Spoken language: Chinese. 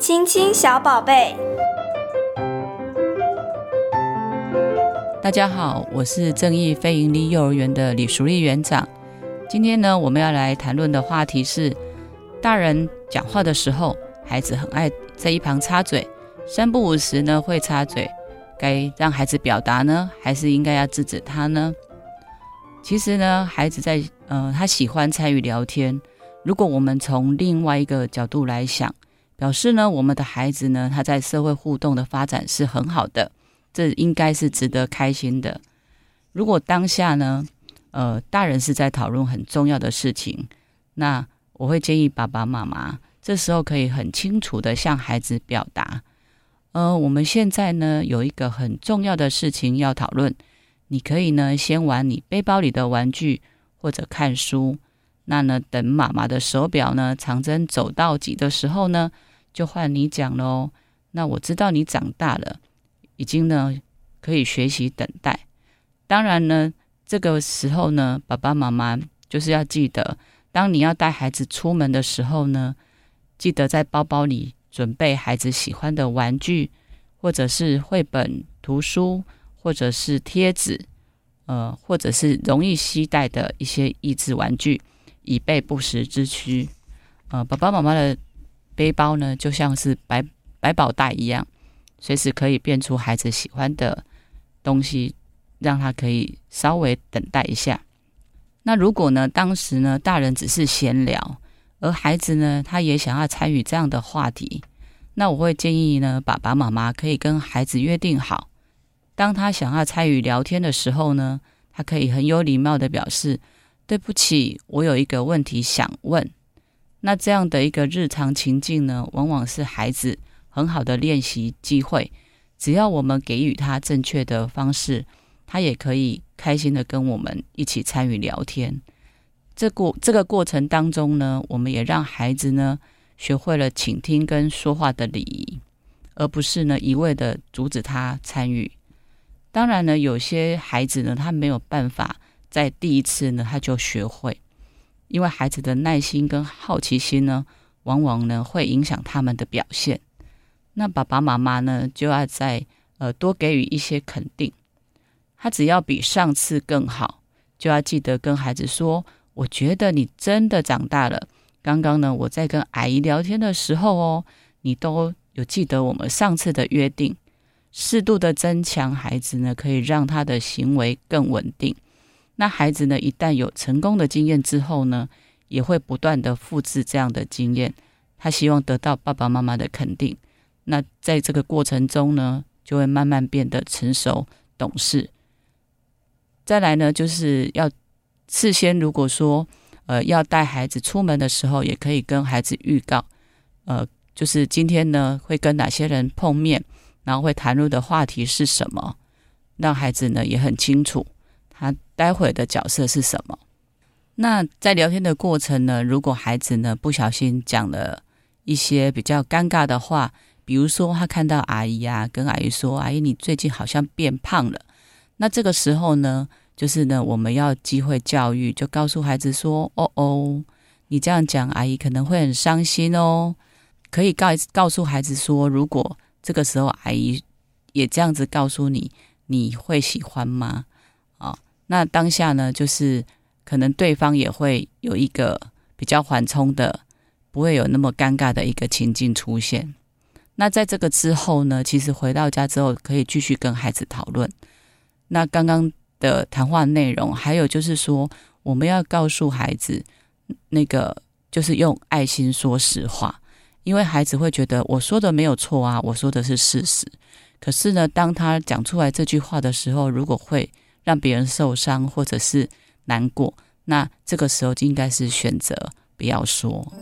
亲亲小宝贝，大家好，我是正义非营利幼儿园的李淑丽园长。今天呢，我们要来谈论的话题是：大人讲话的时候，孩子很爱在一旁插嘴，三不五时呢会插嘴，该让孩子表达呢，还是应该要制止他呢？其实呢，孩子在呃，他喜欢参与聊天。如果我们从另外一个角度来想，表示呢，我们的孩子呢，他在社会互动的发展是很好的，这应该是值得开心的。如果当下呢，呃，大人是在讨论很重要的事情，那我会建议爸爸妈妈这时候可以很清楚地向孩子表达，呃，我们现在呢有一个很重要的事情要讨论，你可以呢先玩你背包里的玩具或者看书。那呢，等妈妈的手表呢，长针走到几的时候呢，就换你讲喽。那我知道你长大了，已经呢可以学习等待。当然呢，这个时候呢，爸爸妈妈就是要记得，当你要带孩子出门的时候呢，记得在包包里准备孩子喜欢的玩具，或者是绘本、图书，或者是贴纸，呃，或者是容易携带的一些益智玩具。以备不时之需。呃，爸爸妈妈的背包呢，就像是百百宝袋一样，随时可以变出孩子喜欢的东西，让他可以稍微等待一下。那如果呢，当时呢，大人只是闲聊，而孩子呢，他也想要参与这样的话题，那我会建议呢，爸爸妈妈可以跟孩子约定好，当他想要参与聊天的时候呢，他可以很有礼貌的表示。对不起，我有一个问题想问。那这样的一个日常情境呢，往往是孩子很好的练习机会。只要我们给予他正确的方式，他也可以开心的跟我们一起参与聊天。这过这个过程当中呢，我们也让孩子呢学会了倾听跟说话的礼仪，而不是呢一味的阻止他参与。当然呢，有些孩子呢，他没有办法。在第一次呢，他就学会，因为孩子的耐心跟好奇心呢，往往呢会影响他们的表现。那爸爸妈妈呢，就要在呃多给予一些肯定。他只要比上次更好，就要记得跟孩子说：“我觉得你真的长大了。刚刚呢，我在跟阿姨聊天的时候哦，你都有记得我们上次的约定。适度的增强孩子呢，可以让他的行为更稳定。”那孩子呢，一旦有成功的经验之后呢，也会不断的复制这样的经验。他希望得到爸爸妈妈的肯定。那在这个过程中呢，就会慢慢变得成熟懂事。再来呢，就是要事先如果说呃要带孩子出门的时候，也可以跟孩子预告，呃，就是今天呢会跟哪些人碰面，然后会谈论的话题是什么，让孩子呢也很清楚。他待会的角色是什么？那在聊天的过程呢，如果孩子呢不小心讲了一些比较尴尬的话，比如说他看到阿姨啊，跟阿姨说：“阿姨，你最近好像变胖了。”那这个时候呢，就是呢，我们要机会教育，就告诉孩子说：“哦哦，你这样讲，阿姨可能会很伤心哦。”可以告告诉孩子说：“如果这个时候阿姨也这样子告诉你，你会喜欢吗？”那当下呢，就是可能对方也会有一个比较缓冲的，不会有那么尴尬的一个情境出现。那在这个之后呢，其实回到家之后可以继续跟孩子讨论。那刚刚的谈话内容，还有就是说，我们要告诉孩子，那个就是用爱心说实话，因为孩子会觉得我说的没有错啊，我说的是事实。可是呢，当他讲出来这句话的时候，如果会让别人受伤或者是难过，那这个时候就应该是选择不要说。